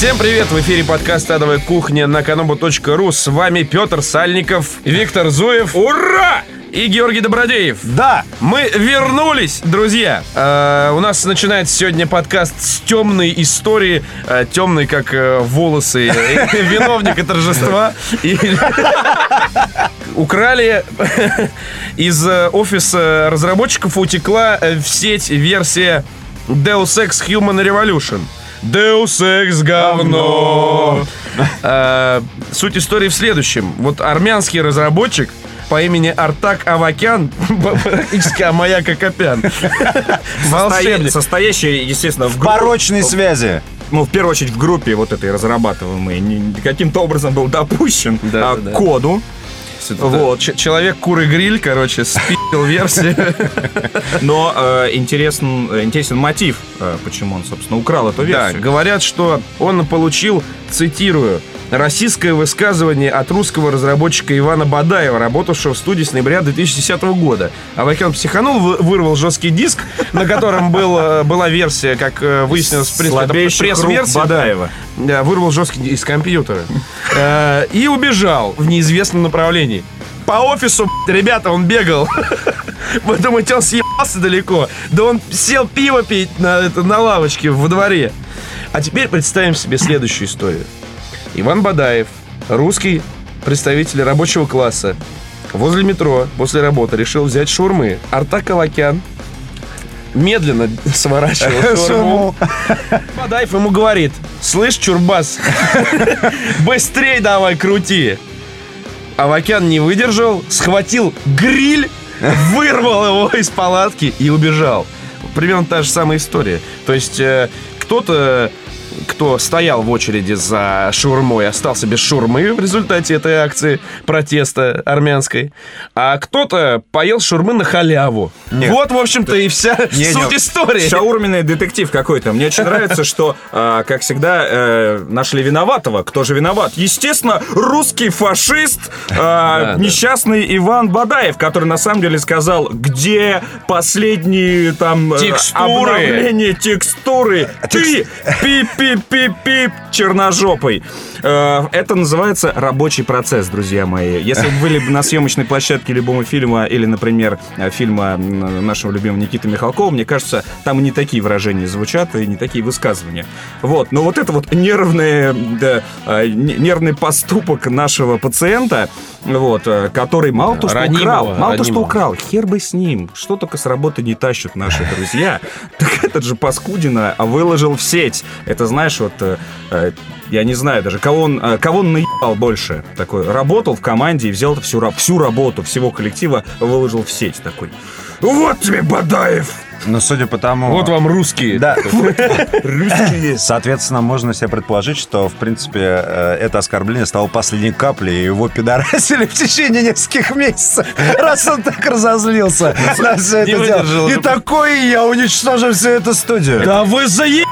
Всем привет! В эфире подкаст «Адовая кухня» на kanobu.ru. С вами Петр Сальников, Виктор Зуев. Ура! И Георгий Добродеев. Да! Мы вернулись, друзья! Э, у нас начинается сегодня подкаст с темной истории. Э, темной, как э, волосы виновника торжества. Украли из э, офиса разработчиков утекла э, в сеть версия Deus Ex Human Revolution. Deus Ex говно. Э, Суть истории в следующем. Вот армянский разработчик по имени Артак Авакян, практически Амаяк Акопян. Волшебник. Состоящий, естественно, в группе, Порочные связи. ну, в первую очередь в группе вот этой разрабатываемой, каким-то образом был допущен Да, а, да, к коду. Вот. Человек куры гриль, короче, спил версию. Но э, интересен, э, интересен мотив, э, почему он, собственно, украл эту Да, версию. говорят, что он получил, цитирую, российское высказывание от русского разработчика Ивана Бадаева, работавшего в студии с ноября 2010 года. Авакян психанул, вы- вырвал жесткий диск, на котором был, э, была версия, как э, выяснилось, в принципе, это пресс-версия. Бадаева. Да, вырвал жесткий из компьютера. Э, И убежал в неизвестном направлении. По офису, ребята, он бегал. Вы думаете, он съебался далеко? Да он сел пиво пить на, это, на лавочке во дворе. А теперь представим себе следующую историю. Иван Бадаев, русский представитель рабочего класса, возле метро после работы решил взять шурмы. Артак Авакян медленно сворачивал шурму. Бадаев ему говорит, слышь, Чурбас, быстрей давай крути. Авакян не выдержал, схватил гриль, вырвал его из палатки и убежал. Примерно та же самая история. То есть э, кто-то, кто стоял в очереди за шаурмой, остался без шурмы в результате этой акции протеста армянской, а кто-то поел шурмы на халяву. Нет. Вот, в общем-то, и вся Не, суть не, истории. Шаурменный детектив какой-то. Мне очень нравится, что, а, как всегда, э, нашли виноватого. Кто же виноват? Естественно, русский фашист, а, несчастный Иван Бадаев, который на самом деле сказал, где последние там э, Текстуры. обновления текстуры. Ты пип-пип-пип-пип черножопый. Э, Это называется рабочий процесс, друзья мои. Если вы были бы на съемочной площадке любого фильма или, например, э, фильма нашего любимого Никиты Михалкова, мне кажется, там не такие выражения звучат, и не такие высказывания. Вот. Но вот это вот нервный, да, э, не- нервный поступок нашего пациента, вот, который мало то, что Ранимого, украл, мало то, что ранимого. украл, хер бы с ним. Что только с работы не тащат наши друзья. Так этот же Паскудина выложил в сеть. Это знаешь, вот я не знаю даже, кого он, э, кого он наебал больше. Такой, работал в команде и взял всю, всю работу всего коллектива, выложил в сеть. Такой, вот тебе, Бадаев! Но судя по тому... Вот вам русские. Да. Соответственно, можно себе предположить, что, в принципе, э, это оскорбление стало последней каплей, и его пидорасили в течение нескольких месяцев, раз он так разозлился на все это дело. И такой я уничтожу всю эту студию. Да вы заебали!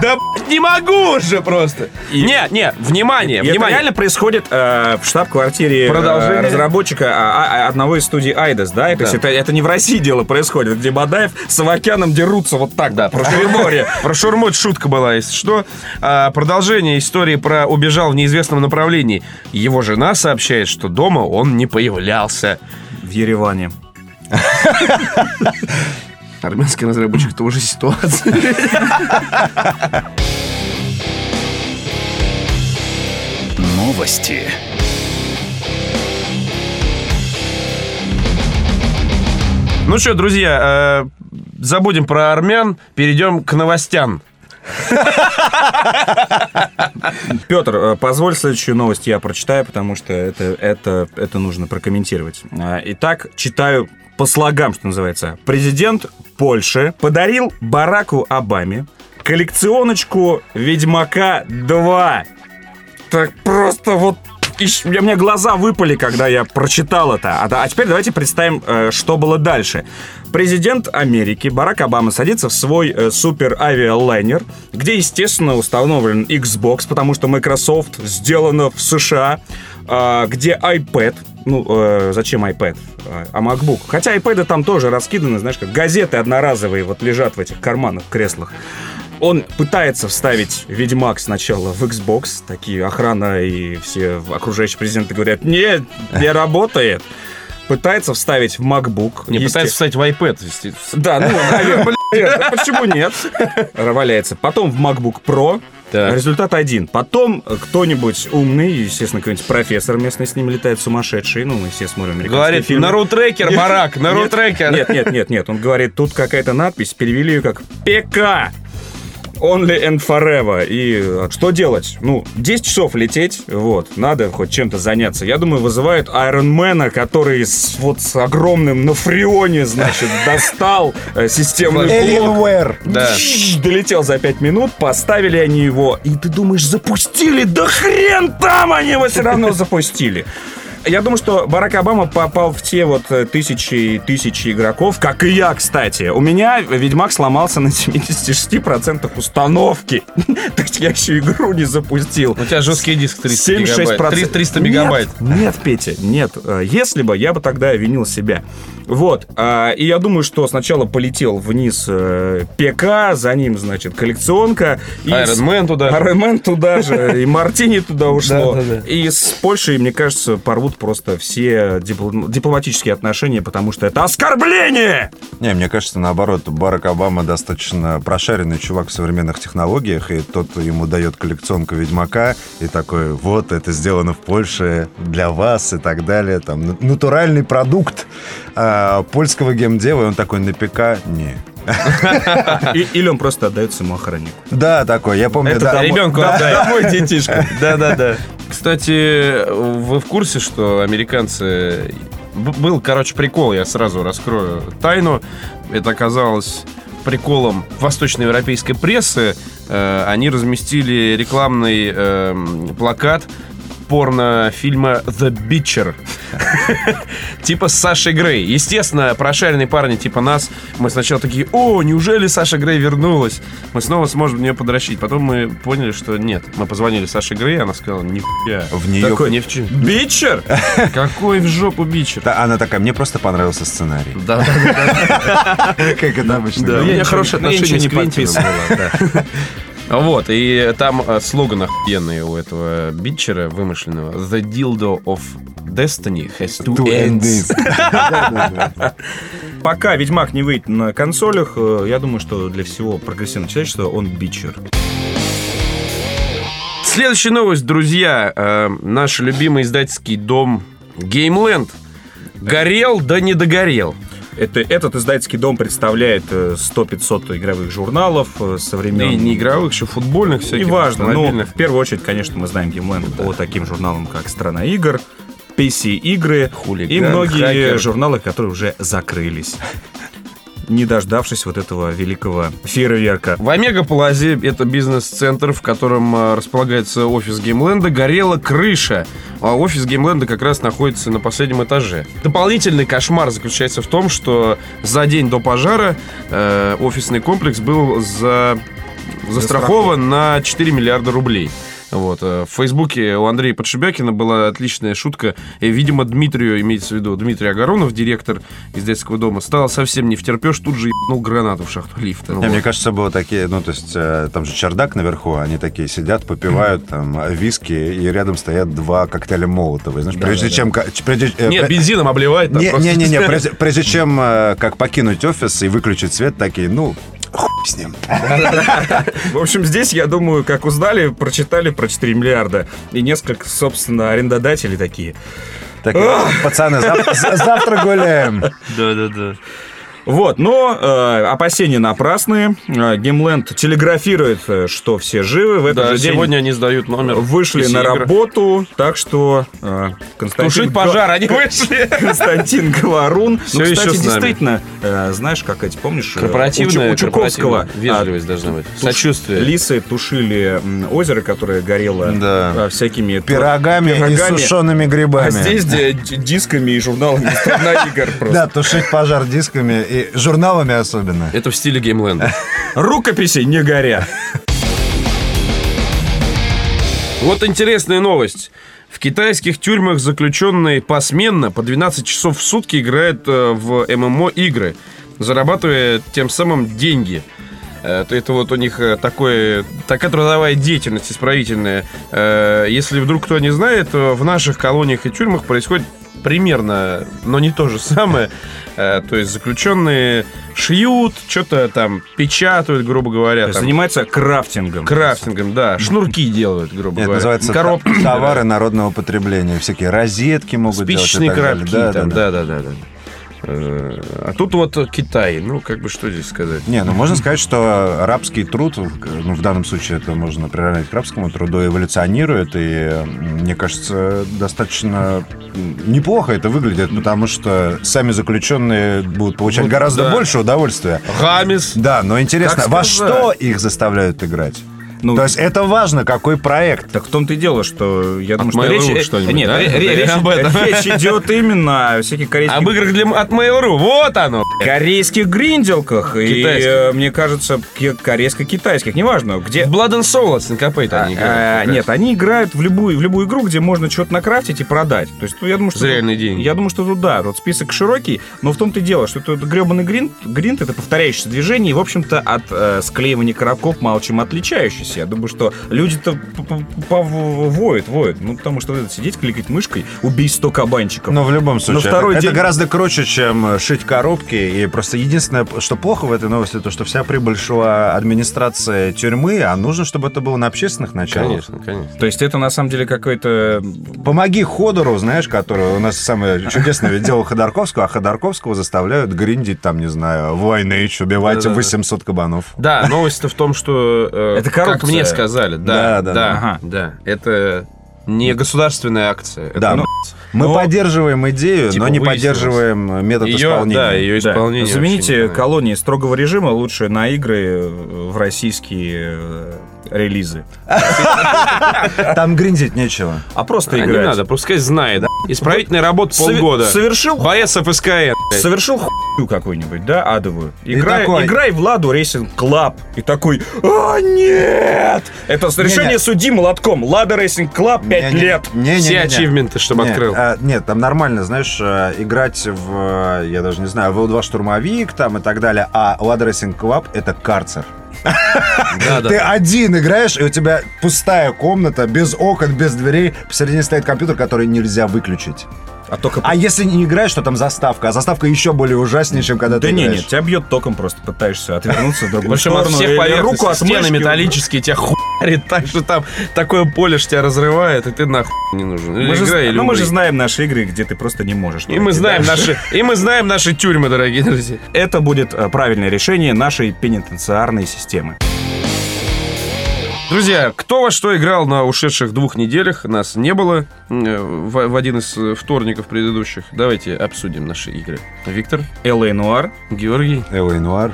Да не могу уже просто. Не, не, внимание, И это внимание. реально происходит э, в штаб-квартире э, разработчика а, а, одного из студий Айдас, да? То есть это, это не в России дело происходит, где Бадаев с Авакяном дерутся вот так, Да, про шурму. Про шурму это шутка была, если что. А, продолжение истории про убежал в неизвестном направлении. Его жена сообщает, что дома он не появлялся. в Ереване. Армянский разработчик тоже ситуация. Новости. Ну что, друзья, э, забудем про армян, перейдем к новостям. Петр, э, позволь следующую новость я прочитаю, потому что это, это, это нужно прокомментировать. А, Итак, читаю по слогам, что называется. Президент Польши подарил Бараку Обаме коллекционочку Ведьмака 2. Так просто вот у меня глаза выпали, когда я прочитал это. А, а теперь давайте представим, э, что было дальше. Президент Америки Барак Обама садится в свой э, супер авиалайнер, где, естественно, установлен Xbox, потому что Microsoft сделано в США, а, где iPad. Ну, э, зачем iPad? А, А MacBook. Хотя iPad там тоже раскиданы, знаешь, как газеты одноразовые вот лежат в этих карманах, креслах. Он пытается вставить Ведьмак сначала в Xbox. Такие охрана и все окружающие президенты говорят, нет, не работает. Пытается вставить в MacBook. Не пытается встать в iPad. если- Да, ну, наверное. Нет, Почему нет? Валяется. Потом в MacBook Pro. Так. Результат один. Потом кто-нибудь умный, естественно, какой-нибудь профессор местный с ним летает сумасшедший. Ну, мы все смотрим американские Говорит, фильмы. на рутрекер, барак, на рутрекер. Нет, нет, нет, нет. Он говорит, тут какая-то надпись, перевели ее как ПК. Only and forever. И э, что делать? Ну, 10 часов лететь, вот, надо хоть чем-то заняться. Я думаю, вызывают Айронмена, который с, вот с огромным на фреоне, значит, достал э, системный блок. Alienware. Да. Долетел за 5 минут, поставили они его, и ты думаешь, запустили? Да хрен там они его все равно запустили. Я думаю, что Барак Обама попал в те вот э, тысячи и тысячи игроков, как и я, кстати. У меня Ведьмак сломался на 76% установки. То есть я еще игру не запустил. У тебя жесткий диск 300 гигабайт. 76%. 300 300 мегабайт. Нет, нет, Петя, нет. Э, Если бы, я бы тогда винил себя. Вот. а, И я думаю, что сначала полетел вниз э, ПК, за ним, значит, коллекционка. Iron Man туда же. Iron Man туда же, и Мартини туда ушло. И с Польшей, мне кажется, порвут просто все дипл- дипломатические отношения, потому что это оскорбление! Не, мне кажется, наоборот, Барак Обама достаточно прошаренный чувак в современных технологиях, и тот ему дает коллекционку Ведьмака, и такой, вот, это сделано в Польше для вас и так далее. Там, на- натуральный продукт а, польского геймдева, и он такой на ПК, не. Или он просто отдается ему охраннику. Да, такой, я помню, Это Ребенку Да, отдай. домой, детишка. Да-да-да. Кстати, вы в курсе, что американцы... Был, короче, прикол, я сразу раскрою тайну. Это оказалось приколом восточноевропейской прессы. Э, Они разместили рекламный эм, плакат порнофильма «The Bitcher». Типа с Сашей Грей. Естественно, прошаренные парни типа нас, мы сначала такие, о, неужели Саша Грей вернулась? Мы снова сможем в нее подращить. Потом мы поняли, что нет. Мы позвонили Саше Грей, она сказала, нихуя. В нее... Такой, ни в чем. Бичер? Какой в жопу бичер? Да, Она такая, мне просто понравился сценарий. Да, да, да. Как это обычно. У меня хорошие ну, я отношения с не Квентином. Вот, и там э, слоган охуенный у этого бичера вымышленного. The dildo of destiny has two, Two ends. ends. Пока Ведьмак не выйдет на консолях, э, я думаю, что для всего прогрессивного человечества он бичер. Следующая новость, друзья. Э, наш любимый издательский дом Gameland горел, да не догорел. Это, этот издательский дом представляет э, 100-500 игровых журналов э, со Да времен... и не игровых, еще футбольных всяких. Неважно, но автомобильных. в первую очередь, конечно, мы знаем Gameland по таким журналам, как «Страна игр», PC-игры и многие хакер. журналы, которые уже закрылись, не дождавшись вот этого великого фейерверка. В Омега-Плазе, это бизнес-центр, в котором э, располагается офис Геймленда, горела крыша. А офис Геймленда как раз находится на последнем этаже. Дополнительный кошмар заключается в том, что за день до пожара э, офисный комплекс был за... застрахован на 4 миллиарда рублей. Вот. э, В Фейсбуке у Андрея Подшибякина была отличная шутка. И, видимо, Дмитрию, имеется в виду Дмитрий Агаронов, директор издательского дома, стало совсем не втерпешь, тут же ебнул гранату в шахту лифта. Не, Вот. Мне кажется, было такие, ну, то есть, э, там же чердак наверху, они такие сидят, попивают там виски, и рядом стоят два коктейля Молотова. Знаешь, прежде чем... ка- прежде- э, Нет, пре- бензином обливает. не, не, не, не, прежде, прежде чем э, как покинуть офис и выключить свет, такие, ну, хуй с ним. В общем, здесь, я думаю, как узнали, прочитали про 4 миллиарда. И несколько, собственно, арендодателей такие. Такие, пацаны, зав- за- завтра гуляем. Да, да, да. Вот, но э, опасения напрасные. Э, Геймленд телеграфирует, э, что все живы. В этот Да, же день сегодня они сдают номер. вышли на игр. работу. Так что э, Константин... Тушить пожар, они вышли. Константин Говорун. Всё ну, еще кстати, нами. действительно, э, знаешь, как эти, помнишь? э, Корпоративная, у у Чуковского корпоративная. Вежливость должна быть. туш- Сочувствие. Лисы тушили озеро, которое горело Да. всякими Пирогами, пирогами. и сушеными грибами. А здесь дисками и журналами «Страна игр» просто. Да, тушить пожар дисками и журналами особенно. Это в стиле геймленда. Рукописи не горят. Вот интересная новость. В китайских тюрьмах заключенные посменно по 12 часов в сутки играют э, в ММО игры, зарабатывая тем самым деньги. Э, то это вот у них э, такое, такая трудовая деятельность исправительная. Если вдруг кто не знает, в наших колониях и тюрьмах происходит примерно, но не то же самое. Э, То есть заключенные шьют, что-то там печатают, грубо говоря. То есть там, занимается крафтингом. Крафтингом, да. Шнурки делают, грубо Это говоря. называется Коробки. товары народного потребления. Всякие розетки могут делать. Спичечные коробки Да, там, да, да. да, да, да. А тут вот Китай, ну, как бы что здесь сказать? Не, ну можно сказать, что рабский труд, ну, в данном случае это можно приравнять к рабскому труду, эволюционирует, и, мне кажется, достаточно неплохо это выглядит, потому что сами заключенные будут получать Вот, гораздо да. больше удовольствия. Гамис. Да, но интересно, во что их заставляют играть? Ну, То есть это важно, какой проект. Так в том-то и дело, что я думаю, что Mail.ru речь... что-нибудь, Нет, да? ре- ре- речь, Об этом. речь идет именно о всяких корейских... Об играх для, от Mail.ru. Вот оно. корейских гринделках и, э, мне кажется, ки- корейско-китайских, неважно, где... В Blood and Soul от они А, играют. а, как раз. нет, они играют в любую, в любую игру, где можно что-то накрафтить и продать. То есть, ну, я думаю, что За тут- реальные деньги. Я думаю, что тут да, вот список широкий, но в том-то и дело, что это гребаный гринт, гринт это повторяющееся движение, и, в общем-то, от э, склеивания коробков мало чем отличающийся. Я думаю, что люди-то воют, воют. Ну, потому что вот это сидеть, кликать мышкой, убей 100 кабанчиков. Но в любом случае, второй это, день- это гораздо круче, чем шить коробки. И просто единственное, что плохо в этой новости, то, что вся прибыль шла администрации тюрьмы, а нужно, чтобы это было на общественных началах. Конечно, конечно. То есть это на самом деле какой-то... Помоги Ходору, знаешь, который у нас самое чудесное дело Ходорковского, а Ходорковского заставляют гриндить, там, не знаю, в Lineage, убивать Да-да-да. 800 кабанов. Да, новость-то в том, что... э, Это Как мне сказали. Да, Да, да, да, да. Ага. да. Это не государственная акция. Это, Да, ну, мы но- поддерживаем идею, Типа но не выяснилось. поддерживаем метод ее, исполнения. да, ее Да. исполнение. вообще Замените колонии строгого режима лучше на игры э, в российские э, релизы. Там гриндить нечего. А просто А, не играть. надо, пускай знает. Исправительная работа полгода. Совершил, Боец ФСКН. совершил хуйню какую-нибудь, да, адовую. Играй, такой- играй в Lada Racing Club. И такой, а нет! Это решение Не-не. судьи молотком. Lada Racing Club 5 Не-не. лет. Не-не-не-не. Все achievement ы, чтобы Нет, открыл. а, нет, там нормально, знаешь, э, играть в, э, я даже не знаю, в 2 штурмовик там и так далее, а Lada Racing Club — это карцер. Ты один играешь, и у тебя пустая комната, без окон, без дверей, посередине стоит компьютер, который нельзя выключить. А только... А если не играешь, то там заставка, а заставка еще более ужаснее, чем когда да ты не, играешь. нет, тебя бьет током просто, пытаешься отвернуться в В другую общем, от сторону. всех поверхностей руку от стены металлические, тебя хуярит так, что там такое поле ж тебя разрывает, и ты нахуй не нужен. Мы же, ну, мы же знаем наши игры, где ты просто не можешь. И мы знаем наши, и мы знаем наши тюрьмы, дорогие друзья. Это будет э, правильное решение нашей пенитенциарной системы. Друзья, кто во что играл на ушедших двух неделях? Нас не было э, в, в один из э, вторников предыдущих. Давайте обсудим наши игры. Виктор, Л.А. Нуар. Георгий, Элэй Нуар.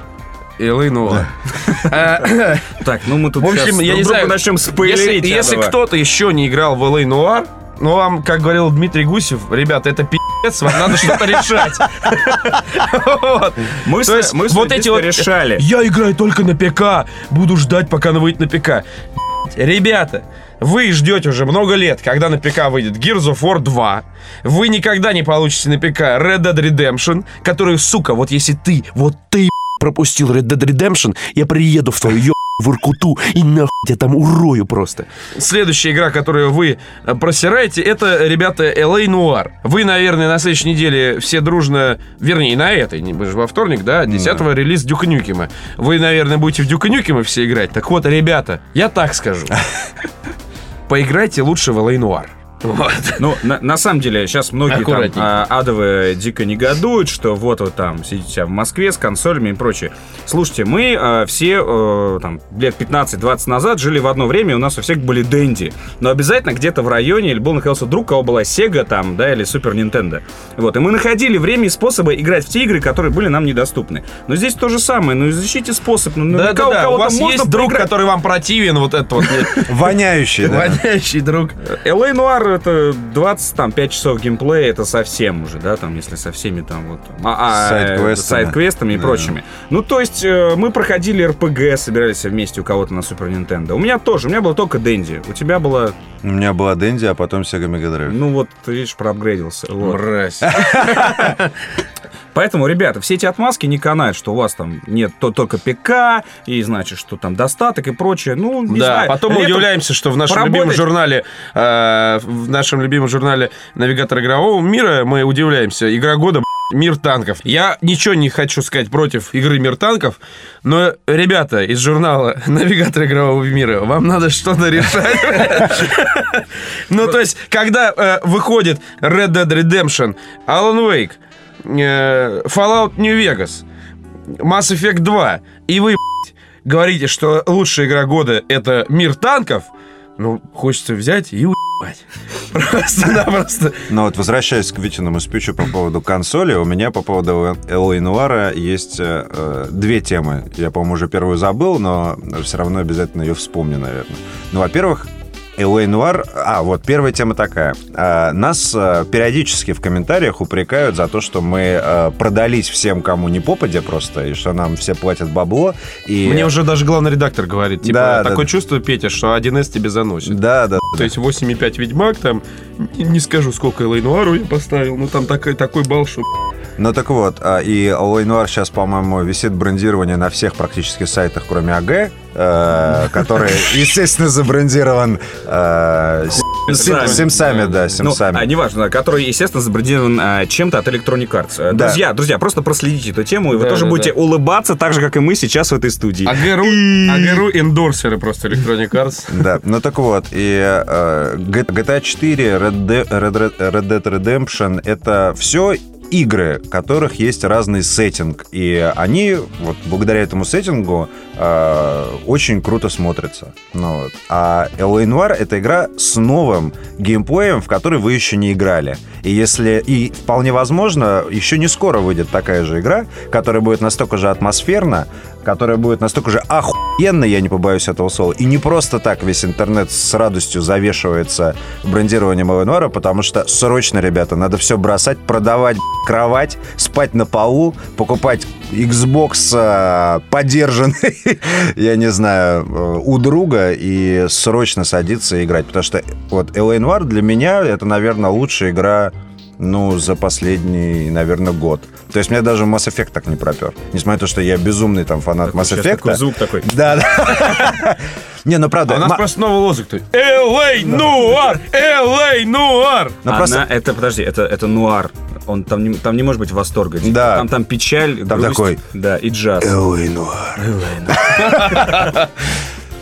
Элэй. А, Так, ну мы тут В общем, я не знаю, начнем спойлерить. если кто-то еще не играл в LA Noir, ну, вам, как говорил Дмитрий Гусев, ребята, это пи***ц, вам надо что-то решать. Мы, вот эти вот... решали. Я играю только на ПК, буду ждать, пока она выйдет на ПК. Ребята, вы ждете уже много лет, когда на ПК выйдет Gears of War 2. Вы никогда не получите на ПК Red Dead Redemption, который, сука, вот если ты, вот ты пропустил Red Dead Redemption, я приеду в твою в Иркуту и нахуй тебя там урою просто. Следующая игра, которую вы э, просираете, это, ребята, LA Noir. Вы, наверное, на следующей неделе все дружно, вернее, на этой, мы же во вторник, да, 10-го релиз Дюка Нюкема. Вы, наверное, будете в Дюка Нюкема все играть. Так вот, ребята, я так скажу. Поиграйте лучше в LA Noir. Вот. Ну, на, на самом деле, сейчас многие там а, адовые дико негодуют, что вот вы там сидите в Москве с консолями и прочее. Слушайте, мы а, все э, там лет 15-20 назад жили в одно время, у нас у всех были Дэнди. Но обязательно где-то в районе или был находился друг, у кого была Sega там, да, или Супер Nintendo. Вот, и мы находили время и способы играть в те игры, которые были нам недоступны. Но здесь то же самое, ну изучите способ. Ну, Да, да, да. У вас есть друг, который вам противен, вот этот вот Воняющий, да. воняющий друг. LA Noir это 25 часов геймплея, это совсем уже, да, там, если со всеми там вот... а, а, Сайд-квестами. э, сайд-квестами и Да. прочими. Ну, то есть, э, мы проходили РПГ, собирались вместе у кого-то на Супер Нинтендо. У меня тоже, у меня было только Дэнди. У тебя была, У меня была Дэнди, а потом Sega Mega Drive. ну вот, ты видишь, проапгрейдился. Вот. Мразь. Поэтому, ребята, все эти отмазки не канают, что у вас там нет то, только ПК, и значит, что там достаток и прочее. Ну, не да, знаю. потом мы Летом удивляемся, что в нашем поработать- любимом журнале, э, в нашем любимом журнале «Навигатор игрового мира» мы удивляемся. Игра года, Мир танков. Я ничего не хочу сказать против игры Мир танков, но, ребята из журнала «Навигатор игрового мира», вам надо что-то решать. Ну, то есть, когда э, выходит Red Dead Redemption, Alan Wake, Fallout New Vegas, Mass Effect 2, и вы, говорите, что лучшая игра года это мир танков, ну, хочется взять и уебать. Просто-напросто. Но вот возвращаясь к Витиному спичу по поводу консоли, у меня по поводу Элла Нуара есть э, э, две темы. Я, по-моему, уже первую забыл, но все равно обязательно ее вспомню, наверное. Ну, во-первых, Элэй Нуар... А, вот первая тема такая. А, Нас э, периодически в комментариях упрекают за то, что мы э, продались всем, кому не попадя просто, и что нам все платят бабло. И... Мне уже даже главный редактор говорит, типа, Да, да, такое да. чувство, Петя, что 1С тебе заносит. Да, да. То есть 8,5 Ведьмак, там, не, скажу, сколько Элэй Нуару я поставил, ну там такой, такой балл, что... Ну так вот, а, и Алой Нуар сейчас, по-моему, висит брендирование на всех практически сайтах, кроме АГ, э, который, естественно, забрендирован э, с- Симсами. Симсами, да, Ну, Симсами. а, неважно, который, естественно, забрендирован а, чем-то от Electronic Arts. Да. Друзья, друзья, просто проследите эту тему, и вы Да, тоже да, будете да. улыбаться так же, как и мы сейчас в этой студии. АГРУ, АГРУ эндорсеры просто Electronic Arts. Да, ну так вот, и э, GTA 4, Red Dead, Red Red- Red Dead Redemption — это все игры, в которых есть разный сеттинг, и они, вот благодаря этому сеттингу, э, очень круто смотрятся. Ну, вот. А L.A. Noir — это игра с новым геймплеем, в который вы еще не играли. И если и вполне возможно, еще не скоро выйдет такая же игра, которая будет настолько же атмосферна, которая будет настолько же охуенно, я не побоюсь этого слова, и не просто так весь интернет с радостью завешивается брендированием Эленора, потому что срочно, ребята, надо все бросать, продавать кровать, спать на полу, покупать Xbox э, подержанный, я не знаю, э, у друга и срочно садиться и играть, потому что вот. Noir для меня это, наверное, лучшая игра ну, за последний, наверное, год. То есть меня даже Mass Effect так не пропер. Несмотря на то, что я безумный там фанат Такой Mass Effect. такой звук такой. Да, да. Не, ну правда. А у нас ма- просто новый лозунг. то есть, LA Нуар! LA Нуар! ну, Она- просто- это, подожди, это, это нуар. Он там не, там не может быть восторга. типа. Да. Там, там печаль, Там грусть, такой- Да, и джаз. L.A. Noir.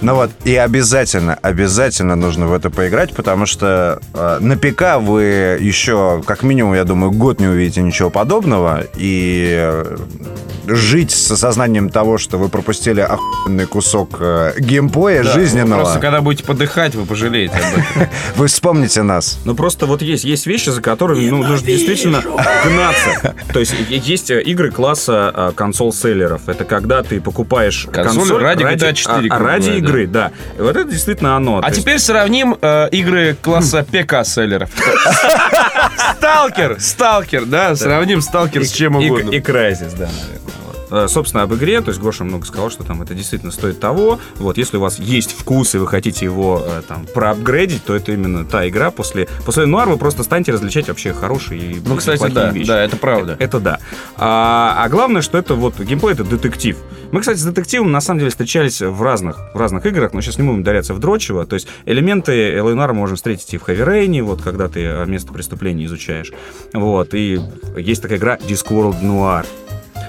Ну вот, и обязательно, обязательно нужно в это поиграть, потому что э, на ПК вы еще, как минимум, я думаю, год не увидите ничего подобного, и э, жить с осознанием того, что вы пропустили охуенный кусок э, геймплея жизненного, Просто когда будете подыхать, вы пожалеете об этом. вы вспомните нас. Ну просто вот есть, есть вещи, за которыми ну, нужно действительно гнаться. То есть есть э, игры класса а, консоль-селлеров. Это когда ты покупаешь Консоль ради GTA 4, а- а ради говоря, игры, да. И вот это действительно оно. А теперь сравним э, игры класса ПК-селлеров. Сталкер! Сталкер, да? Сравним Сталкер с чем угодно. и Crysis, да, наверное. Э, Собственно, об игре, то есть Гоша много сказал, что там это действительно стоит того. Вот, если у вас есть вкус и вы хотите его э, там проапгрейдить, то это именно та игра. После, после Нуар вы просто станете различать вообще хорошие и Ну, кстати, да, вещи. да, это правда. Это да. А, а главное, что это вот геймплей это детектив. Мы, кстати, с детективом на самом деле встречались в разных, в разных играх, но сейчас не будем ударяться в дрочево. То есть элементы ЛНР можно встретить и в Heavy Rain, вот когда ты э, место преступления изучаешь. Вот, и есть такая игра Discworld Noir.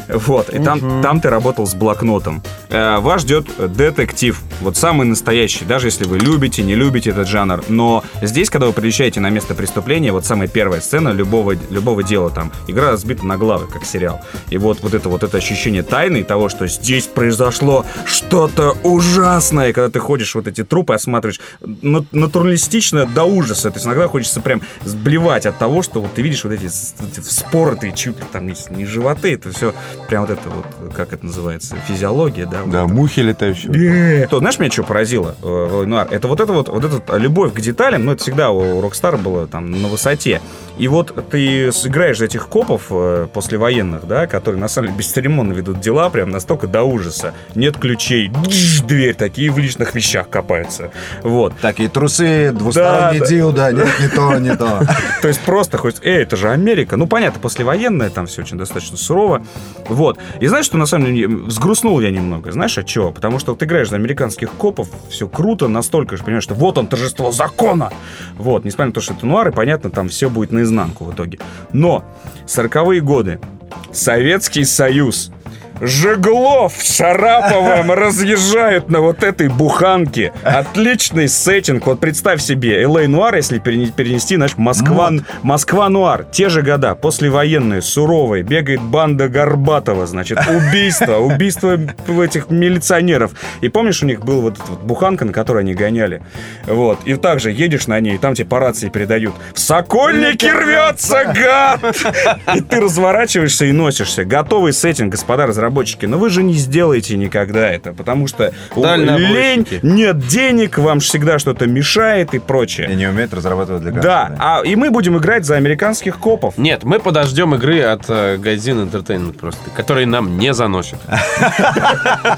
Вот, и там, там ты работал с блокнотом. Э, вас ждет детектив, вот самый настоящий, даже если вы любите, не любите этот жанр. Но здесь, когда вы приезжаете на место преступления, вот самая первая сцена любого, любого дела там, игра разбита на главы, как сериал. И вот, вот это вот это ощущение тайны и того, что здесь произошло что-то ужасное, когда ты ходишь вот эти трупы, осматриваешь, на- натуралистично до ужаса. То есть иногда хочется прям сблевать от того, что вот ты видишь вот эти, эти вспоротые чуть там не животы, это все прям вот это вот, как это называется, физиология, да? вот Да, это. мухи летающие. То, знаешь, меня что поразило э, в Нуар? Это вот это вот, вот эта любовь к деталям, ну, это всегда у Rockstar было там на высоте. И вот ты сыграешь этих копов э, послевоенных, да, которые на самом деле бесцеремонно ведут дела, прям настолько до ужаса. Нет ключей, дж, дверь, такие в личных вещах копаются. Вот. Такие трусы, двусторонний Да, да. дилда, нет, не то, не то. То есть просто хоть, эй, это же Америка. Ну, понятно, послевоенная, там все очень достаточно сурово. Вот. И знаешь, что на самом деле взгрустнул я немного? Знаешь, от чего? Потому что ты играешь за американских копов, все круто, настолько же, понимаешь, что вот он, торжество закона. Вот, несмотря на то, что это нуар, и понятно, там все будет наизнанку в итоге. Но 40-е годы, Советский Союз, Жеглов с Шараповым разъезжают на вот этой буханке. Отличный сеттинг. Вот представь себе, Л.А. Нуар, если перене- перенести, знаешь, Москва, Москва Нуар. Те же года, послевоенные, суровые. Бегает банда Горбатова, значит, убийство, убийство этих милиционеров. И помнишь, у них был вот эта вот буханка, на которой они гоняли? Вот. И также едешь на ней, и там тебе по рации передают. В Сокольнике рвется, гад! И ты разворачиваешься и носишься. Готовый сеттинг, господа разработчики. Но вы же не сделаете никогда это, потому что лень, нет денег, вам же всегда что-то мешает и И прочее. не умеет разрабатывать для Да, консоли. а, и мы будем играть за американских копов. Нет, мы подождем игры от э, Гайдзин Entertainment просто, которые нам не заносят.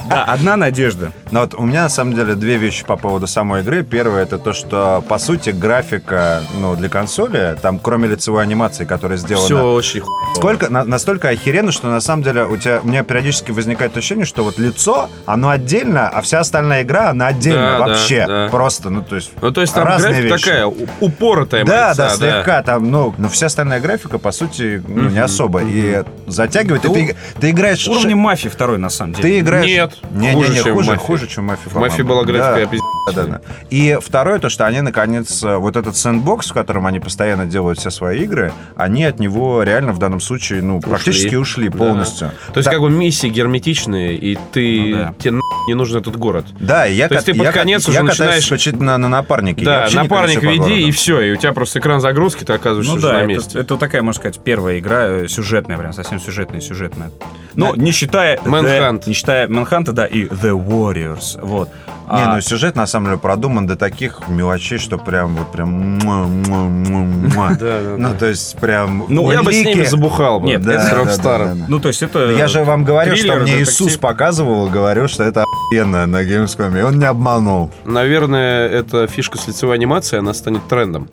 Да, одна надежда. Но вот у меня на самом деле две вещи по поводу самой игры. Первое это то, что по сути графика ну, для консоли, там кроме лицевой анимации, которая сделана Все очень. Сколько, на- настолько охеренно, что на самом деле у тебя, у меня периодически возникает ощущение, что вот лицо, оно отдельно, а вся остальная игра, она отдельно Да, да, вообще. да. Просто, ну то есть Ну, то есть там разные графика вещи. такая упоротая. Да, лица, да, слегка там, ну, но вся остальная графика, по сути, ну, не особо. И затягивает. И ты, ты играешь... Уровни ш- мафии второй, на самом деле. Ты играешь... Нет, не, хуже, не, не, чем хуже, «Мафия». хуже, чем мафия. В «Мафии» была графика. Да, да, да. И второе, то, что они, наконец, вот этот сэндбокс, в котором они постоянно делают все свои игры, они от него реально в данном случае, ну, практически ушли Да. полностью. То есть Да. как бы миссии герметичные, и ты... Ну да. Тебе на- не нужен этот город. Да, я, То есть ты под я, конец я уже катаюсь начинаешь- исключительно на напарнике. Я Да, напарник веди, и все. И у тебя просто экран загрузки, ты оказываешься Ну да, на это, месте. это такая, можно сказать, первая игра э, сюжетная, прям совсем сюжетная, сюжетная. Ну, Да. не считая... Manhunt. The- не считая Manhunt а, да, и The Warriors, вот. Не, А, ну сюжет на самом деле продуман до таких мелочей, что прям вот прям Ну, то есть прям Ну, Я бы с ними забухал бы. Нет, это с да, Рокстаром. Ну, то есть это... Я же вам говорю, что мне. Иисус показывал, говорил, что это охуенно на Gamescom, и он не обманул. Наверное, эта фишка с лицевой анимацией, она станет трендом.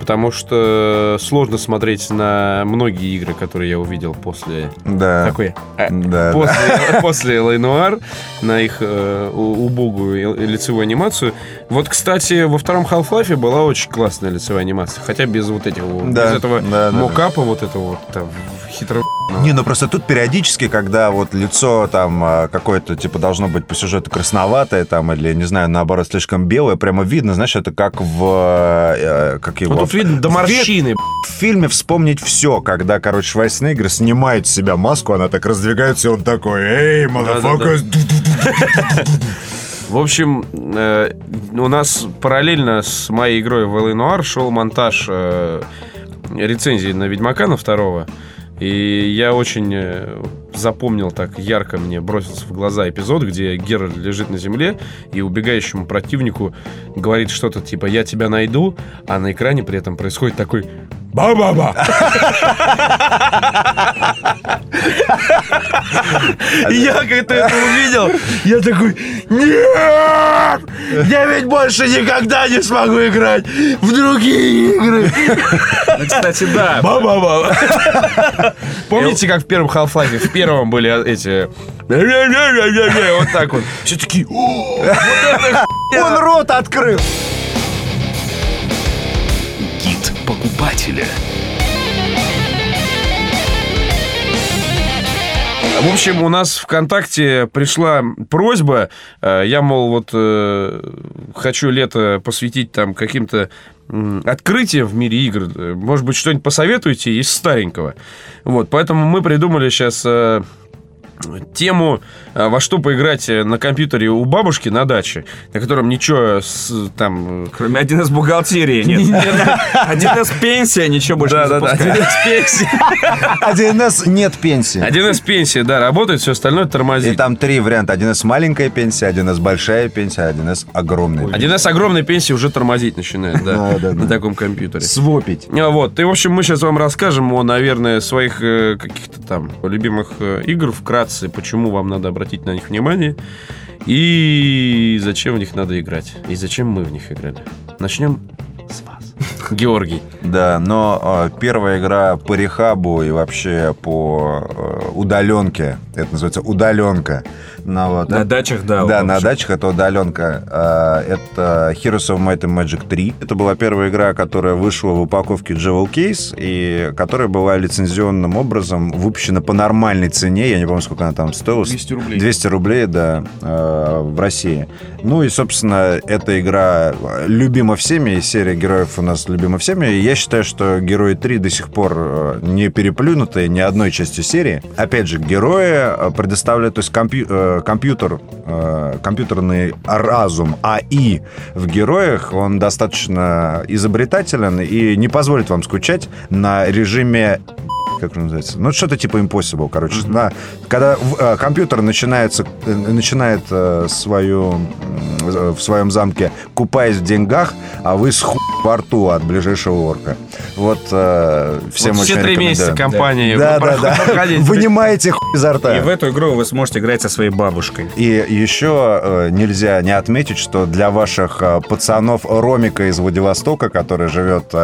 Потому что сложно смотреть на многие игры, которые я увидел после... Да. Такой... э, Да, после, после L.A. Noire на их э, убогую лицевую анимацию. Вот, кстати, во втором Half-Life была очень классная лицевая анимация. Хотя без вот этих Да, без этого да, да, мокапа вот этого вот там хитро... Не, ну просто тут периодически, когда вот лицо там а, какое-то, типа, должно быть по сюжету красноватое там, или, не знаю, наоборот, слишком белое, прямо видно, знаешь, это как в... э, как его... Ну, тут видно до морщины. В фильме «Вспомнить все», когда, короче, Шварценеггер снимает с себя маску, она так раздвигается, и он такой, эй, мадафака, В общем, э, у нас параллельно с моей игрой в. Noire шел монтаж э, рецензии на Ведьмака на второго. И я очень э, запомнил так ярко, мне бросился в глаза эпизод, где Геральт лежит на земле и убегающему противнику говорит что-то типа «я тебя найду», а на экране при этом происходит такой «ба-ба-ба». Я как-то это увидел, я такой «нет! Я ведь больше никогда не смогу играть в другие игры!» Ну, кстати, да. Ба-ба-ба. Помните, как в первом Half-Life, в первом были эти... Вот так вот. Все такие... «О, Он рот открыл! Покупателя. В общем, у нас ВКонтакте пришла просьба. э, Я, мол, вот э, хочу лето посвятить там каким-то м, открытиям в мире игр. Э, Может быть, что-нибудь посоветуете из старенького. Вот, поэтому мы придумали сейчас тему, э, во что поиграть э, на компьютере у бабушки на даче, на котором ничего с, там... э, Кроме 1С бухгалтерии нет. 1С пенсия, ничего больше не Да-да-да, запускает. 1С пенсия. 1С нет пенсии. 1С пенсия, да, работает, все остальное И тормозит. там три варианта. 1С маленькая пенсия, 1С большая пенсия, 1С огромная. 1С огромной пенсии уже тормозить начинает, да, на таком компьютере. Свопить. А, Вот, и, в общем, мы сейчас вам расскажем о, наверное, своих каких-то там любимых игр вкратце, почему вам надо обратить на них внимание и зачем в них надо играть, и зачем мы в них играли. Начнем с вас. Георгий. Да, но э, первая игра по рехабу и вообще по э, удаленке, это называется удаленка. Ну, вот, На дачах, да. Да, на дачах это удаленка. Э, Это Heroes of Might and Magic 3. Это была первая игра, которая вышла в упаковке Jewel Case и которая была лицензионным образом выпущена по нормальной цене. Я не помню, сколько она там стоила. 200 рублей. 200 рублей, да, э, в России. Ну и, собственно, эта игра любима всеми, и серия героев у нас любима всеми. И я считаю, что Герои 3 до сих пор э, не переплюнуты ни одной частью серии. Опять же, герои предоставляют, то есть компью- компьютер, э, компьютерный разум АИ в героях, он достаточно изобретателен и не позволит вам скучать на режиме как он называется? Ну, что-то типа Impossible, короче. Да. Когда в- э, компьютер начинается, э, начинает э, свою, э, в своем замке, купаясь в деньгах, а вы с хуй во рту от ближайшего орка. Вот э, всем Вот очень все три месяца компании Да, да, да. Вынимаете хуй изо рта. И в эту игру вы сможете играть со своей бабушкой. И еще э, нельзя не отметить, что для ваших э, пацанов Ромика из Владивостока, который живет э,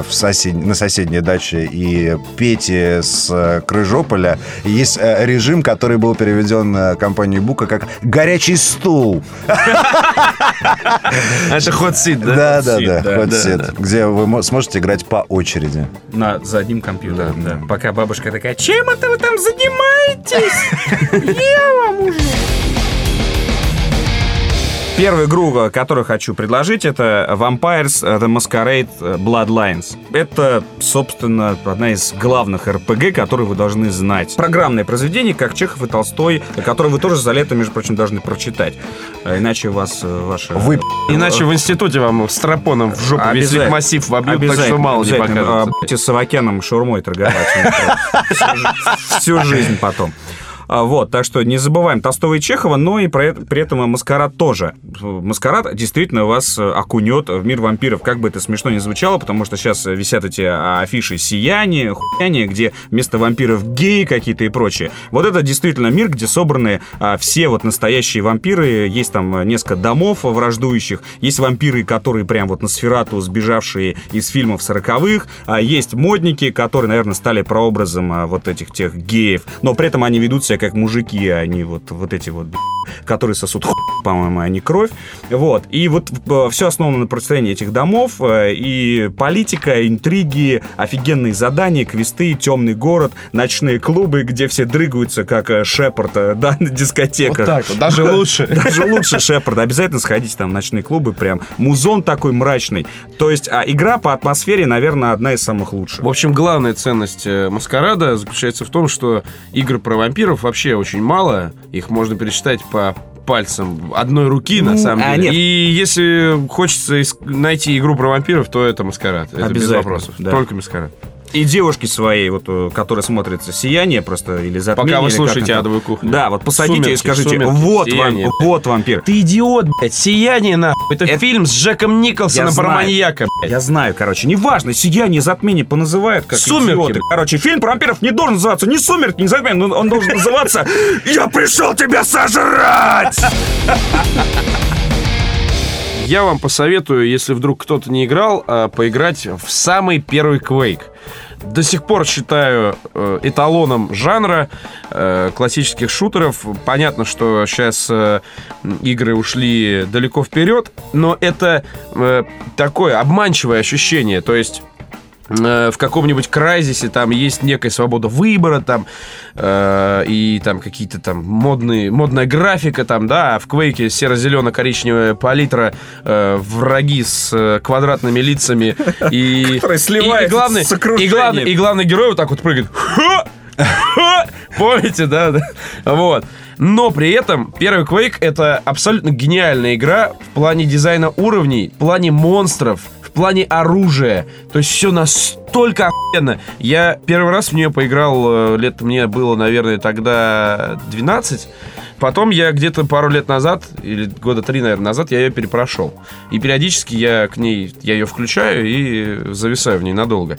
э, в сосед... на соседней даче, и Пети с э, Крыжополя, есть э, режим, который был переведен э, компанией Бука как «горячий стул». Это seat, да? Да, да, да, да. где вы мо- сможете играть по очереди. На, за одним компьютером, да. Пока бабушка такая, чем это вы там занимаетесь? Я вам уже. Первую игру, э, которую хочу предложить, это Vampires The Masquerade Bloodlines. Это, собственно, одна из главных РПГ, которую вы должны знать. Программное произведение, как Чехов и Толстой, которое вы тоже за лето, между прочим, должны прочитать. Э, Иначе у вас э, ваша... Вы Иначе в институте вам с тропоном в жопу весь массив вобьют, так что мало не. А, покажется. Будете с Авакяном шаурмой торговать. Всю жизнь потом. А, Вот, так что не забываем Толстого и Чехова, но и про при этом и Маскарад тоже. Маскарад действительно вас э, окунет в мир вампиров, как бы это смешно не звучало, потому что сейчас висят эти а, афиши сияния, хуяния, где вместо вампиров геи какие-то и прочее. Вот это действительно мир, где собраны а, все вот настоящие вампиры, есть там э, несколько домов враждующих, есть вампиры, которые прям вот на сферату сбежавшие из фильмов сороковых, есть модники, которые, наверное, стали прообразом вот этих тех геев, но при этом они ведут себя как мужики, а не вот, вот эти вот, которые сосут хуй, по-моему, а не кровь. Вот. И вот все основано на противостоянии этих домов, э, и политика, интриги, офигенные задания, квесты, темный город, ночные клубы, где все дрыгаются, как э, Шепард, э, да, на Вот дискотеках. так вот, даже лучше. Даже лучше Шепард. Обязательно сходите там в ночные клубы, прям музон такой мрачный. То есть а игра по атмосфере, наверное, одна из самых лучших. В общем, главная ценность э, Маскарада заключается в том, что игр про вампиров вообще очень мало. Их можно пересчитать по пальцам одной руки, на Ну, самом а, деле. нет. И если хочется найти игру про вампиров, то это Маскарад. Это без вопросов. да. Только Маскарад. И девушки своей, вот, э, которая смотрится «Сияние» просто, или «Затмение». Пока вы слушаете. «Адовую кухню». Да, вот посадите и «Сумерки», скажите, «Сумерки», вот, вам, «Сияние». вот вампир. Ты идиот, блядь. Сияние, нахуй. Это Это- фильм с Джеком Николсоном Я про знаю. маньяка, блядь. Я знаю, короче, неважно, «Сияние», «Затмение» поназывают как «Сумерки». идиоты. Короче, фильм про вампиров не должен называться ни «Сумерки», ни «Затмение», но он должен называться «Я пришел тебя сожрать!» Я вам посоветую, если вдруг кто-то не играл, а, поиграть в самый первый Quake. До сих пор считаю э, эталоном жанра э, классических шутеров. Понятно, что сейчас игры ушли далеко вперед, но это э, такое обманчивое ощущение. То есть э, в каком-нибудь крайзисе там есть некая свобода выбора там э, и там какие-то там модные модная графика там да а в Квейке серо-зелено-коричневая палитра э, враги с э, квадратными лицами и и- и, главный и главный и главный герой вот так вот прыгает! Помните, да? да? Вот. Но при этом первый Quake это абсолютно гениальная игра в плане дизайна уровней, в плане монстров, в плане оружия. То есть все настолько охуенно. Я первый раз в нее поиграл, э, лет мне было, наверное, тогда 12. Потом я где-то пару лет назад, или года три, наверное, назад, я ее перепрошел. И периодически я к ней, я ее включаю и зависаю в ней надолго.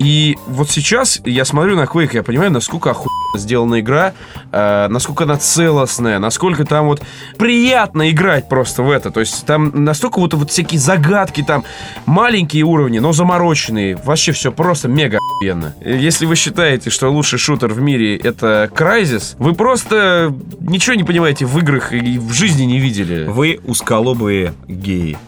И вот сейчас я смотрю на Quake, я понимаю, насколько охуенно сделана игра, э, насколько она целостная, насколько там вот приятно играть просто в это. То есть там настолько вот, вот всякие загадки, там маленькие уровни, но замороченные. Вообще все просто мега охуенно. Если вы считаете, что лучший шутер в мире это Crysis, вы просто ничего не понимаете в играх и в жизни не видели. Вы узколобые геи.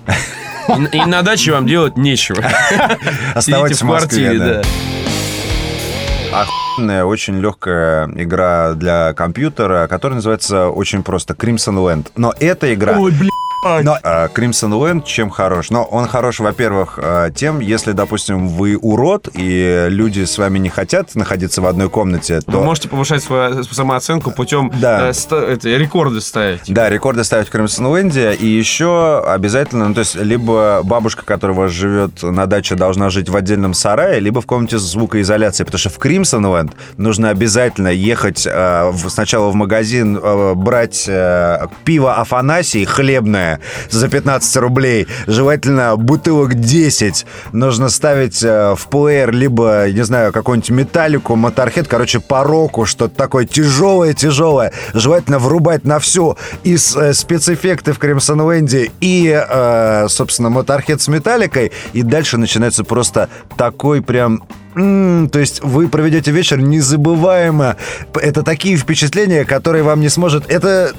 И, и на даче вам делать нечего. Оставайтесь в Москве, квартире, да. да. Охуенная, очень легкая игра для компьютера, которая называется очень просто Crimson Land. Но эта игра... Ой, блин. Но э, Crimson Land чем хорош? Но он хорош, во-первых, э, тем, если, допустим, вы урод, и люди с вами не хотят находиться в одной комнате, то... Вы можете повышать свою самооценку путем Да. э, ста- эти, рекорды ставить. Да, рекорды ставить в Crimson Land, и еще обязательно, ну, то есть, либо бабушка, которая у вас живет на даче, должна жить в отдельном сарае, либо в комнате звукоизоляции, потому что в Crimson Land нужно обязательно ехать э, в- сначала в магазин, э, брать э, пиво Афанасий хлебное за 15 рублей, желательно бутылок 10, нужно ставить э, в плеер либо, не знаю, какую-нибудь металлику, моторхед, короче, по року, что-то такое тяжелое-тяжелое, желательно врубать на всю и э, спецэффекты в Land, и, э, собственно, моторхед с металликой, и дальше начинается просто такой прям М, то есть вы проведете вечер незабываемо. Это такие впечатления, которые вам не сможет... Это...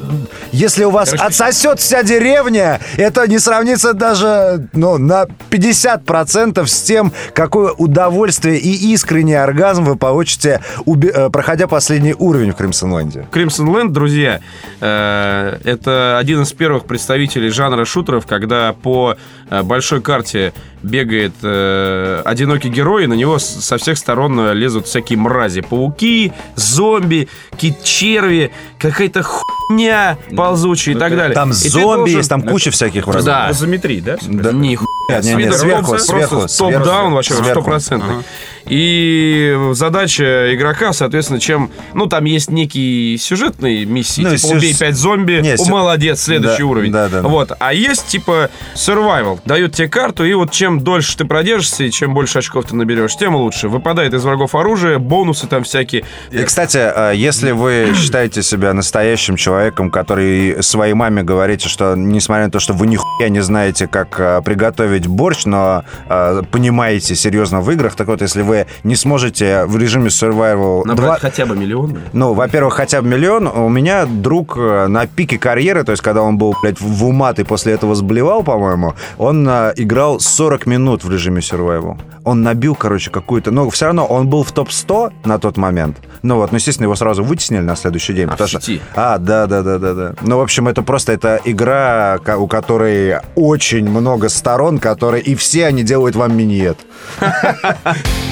Если у вас Короче, отсосет вся деревня, это не сравнится даже ну, на 50% с тем, какое удовольствие и искренний оргазм вы получите, уби- э, проходя последний уровень в Кримсонленде. Land, друзья, э, это один из первых представителей жанра шутеров, когда по э, большой карте бегает э, одинокий герой, и на него со всех сторон э, лезут всякие мрази. Пауки, зомби, кит-черви, какая-то хуйня ползучая и так далее. Там И зомби должен- есть, там куча всяких врагов. Да. Изометрии, да? Да. Нихуя. Нет, нет, нет, сверху, просто сверху, топ-даун сверху, вообще сверху. стопроцентный. И задача игрока, соответственно, чем... Ну, там есть некие сюжетные миссии, Ну, типа сю- убей пять зомби, Не, сю- молодец, следующий Да, уровень. да, да, да. Вот. А есть, типа, survival. Дают тебе карту, и вот чем дольше ты продержишься, и чем больше очков ты наберешь, тем лучше. Выпадает из врагов оружие, бонусы там всякие. И, кстати, э, если вы считаете себя настоящим человеком, который своей маме говорите, что несмотря на то, что вы нихуя не знаете, как э, приготовить борщ, но э, понимаете серьезно в играх, так вот, если вы не сможете в режиме survival... Набрать два- хотя бы миллион. Ну, во-первых, хотя бы миллион. У меня друг э, на пике карьеры, то есть когда он был, блядь, в умат и после этого сблевал, по-моему, он э, играл 40 минут в режиме survival. Он набил, короче, какую-то... Но все равно он был в топ-100 на тот момент. Ну вот, ну, естественно, его сразу вытеснили на следующий день. А, потому в что- сети? А, да, да, да, да, да. Ну, в общем, это просто это игра, у которой очень много сторон, которые... И все они делают вам миньет.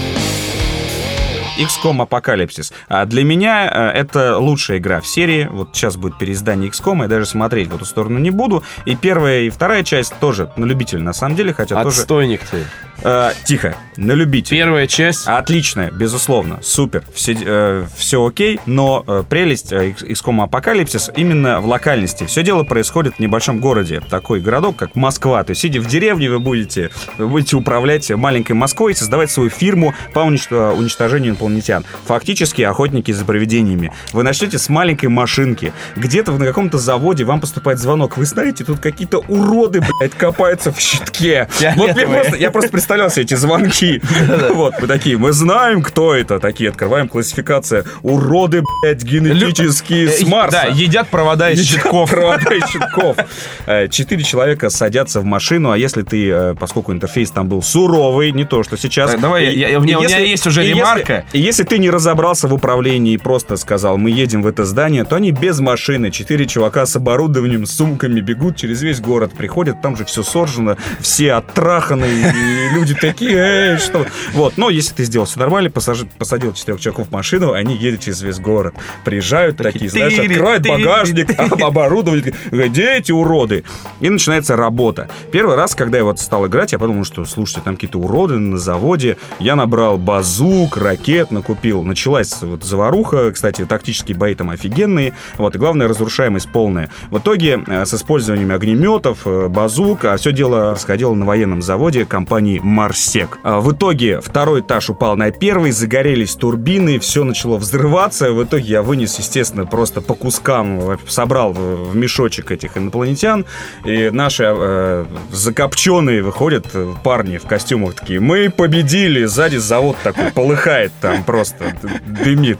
XCOM Апокалипсис. А для меня э, это лучшая игра в серии. Вот сейчас будет переиздание XCOM, я даже смотреть в эту сторону не буду. И первая, и вторая часть тоже на любителя, на самом деле, хотя тоже... Отстойник ты. Э, тихо, на любителя. Первая часть. Отличная, безусловно, супер, все, все окей, но э, прелесть э, XCOM Апокалипсис именно в локальности. Все дело происходит в небольшом городе, такой городок, как Москва. То есть, сидя в деревне, вы будете, вы будете управлять маленькой Москвой и создавать свою фирму по уничт- уничтожению инопланетян. Фактически охотники за привидениями. Вы начнете с маленькой машинки. Где-то на каком-то заводе вам поступает звонок. Вы знаете, тут какие-то уроды, блядь, копаются в щитке. Вот я просто, я просто представлял себе эти звонки. Вот, мы такие, мы знаем, кто это. Такие, открываем классификация. Уроды, блядь, генетические с Марса. Да, едят провода из щитков. провода из щитков. Э, Четыре человека садятся в машину, а если ты, э, поскольку интерфейс там был суровый, не то, что сейчас... Давай, у меня- есть уже ремарка. И если ты не разобрался в управлении и просто сказал, мы едем в это здание, то они без машины, четыре чувака с оборудованием, с сумками бегут через весь город, приходят, там же все соржено, все оттраханы, и люди такие, эй, что? Вот, но если ты сделал все нормально, посажи- посадил четырех человеков в машину, они едут через весь город. Приезжают такие, знаешь, тыри, открывают багажник, оборудование, где эти уроды? И начинается работа. Первый раз, когда я вот стал играть, я подумал, что, слушайте, там какие-то уроды на заводе. Я набрал базук, ракет, накупил. Началась вот заваруха, кстати, тактические бои там офигенные. Вот, и главное, разрушаемость полная. В итоге э, с использованием огнеметов, э, базук, а все дело происходило на военном заводе компании Марсек. А В итоге второй этаж упал на первый, загорелись турбины, все начало взрываться. В итоге я вынес, естественно, просто по кускам, собрал в мешочек этих инопланетян. И наши э, закопченные выходят э, парни в костюмах такие. Мы победили! Сзади завод такой полыхает там просто, дымит.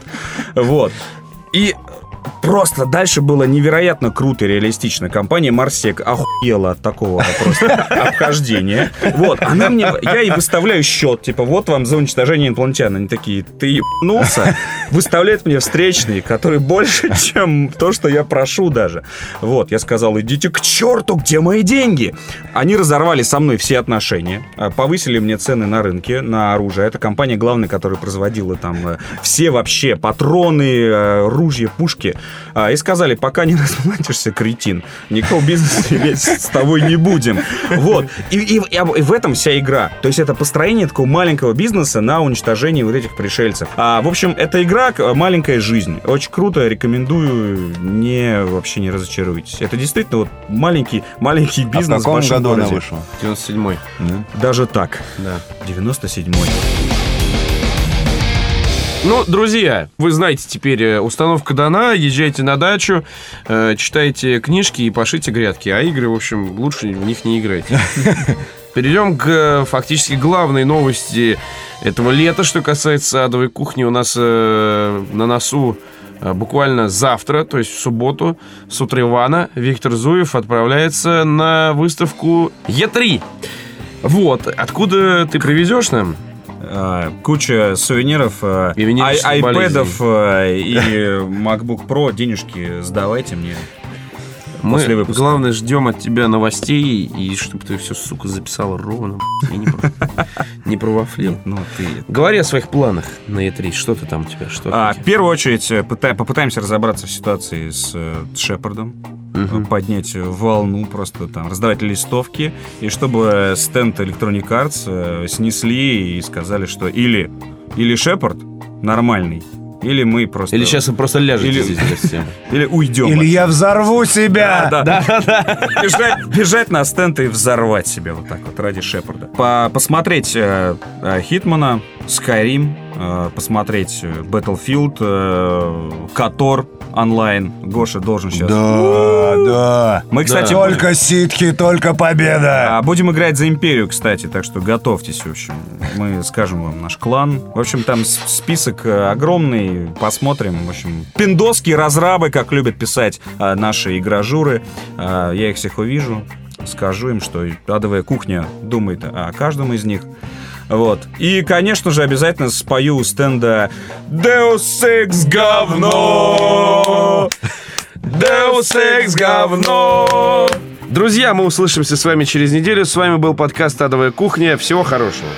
Вот. И Просто дальше было невероятно круто и реалистично. Компания Марсек охуела от такого просто обхождения. Вот, она мне... Я ей выставляю счет, типа, вот вам за уничтожение инопланетян. Они такие, ты ебнулся? Выставляет мне встречный, который больше, чем то, что я прошу даже. Вот, я сказал, идите к черту, где мои деньги? Они разорвали со мной все отношения, а, повысили мне цены на рынке, на оружие. Это компания главная, которая производила там э, все вообще патроны, э, ружья, пушки. А, И сказали, пока не разматишься, кретин, никакого бизнеса иметь с тобой не будем. Вот. И, и- и об- и в этом вся игра. То есть это построение такого маленького бизнеса на уничтожении вот этих пришельцев. А, в общем, эта игра «Маленькая жизнь». Очень круто, рекомендую, не, вообще не разочаруйтесь. Это действительно вот маленький, маленький А в бизнес в каком большом году она городе. вышла? 97-й. Даже так. Да. 97-й. Ну, друзья, вы знаете теперь, э, установка дана, езжайте на дачу, э, читайте книжки и пашите грядки, а игры, в общем, лучше в них не играйте. Перейдем к э, фактически главной новости этого лета, что касается адовой кухни. У нас э, на носу э, буквально завтра, то есть в субботу, с утра Ивана Виктор Зуев отправляется на выставку Е3. Вот, откуда ты привезешь нам? А, куча сувениров, а, И айпэдов а, и MacBook Pro. Денежки сдавайте мне. Мы, После выпуска. главное, ждем от тебя новостей, и чтобы ты все, сука, записал ровно, и не, про- не провафлил. Ну, ты... Говори о своих планах на E3. Что ты там у тебя? Что А, в первую очередь э, пыта- попытаемся разобраться в ситуации с э, Шепардом. Э, Поднять волну, просто там раздавать листовки. И чтобы стенд Electronic Arts э, снесли и сказали, что или, или Шепард нормальный, или мы просто... Или сейчас вы просто ляжете Или- здесь всем. Или уйдем. Или я взорву себя! Да, да. Бежать, бежать на стенд и взорвать себя вот так вот ради Шепарда. По- посмотреть э, э, Хитмана, Skyrim, э, посмотреть Battlefield, э, Котор онлайн. Гоша должен сейчас. Да, да. Мы, кстати, Только ситки, только победа. а, будем играть за Империю, кстати, так что готовьтесь, в общем. Мы скажем вам наш клан. В общем, там с- список э, огромный, посмотрим. В общем, пиндоские разрабы, как любят писать э, наши игражуры. Э, Я их всех увижу, скажу им, что адовая кухня думает о каждом из них. Вот. И, конечно же, обязательно спою у стенда Deus Ex говно! Deus Ex говно! Друзья, мы услышимся с вами через неделю. С вами был подкаст «Адовая кухня». Всего хорошего.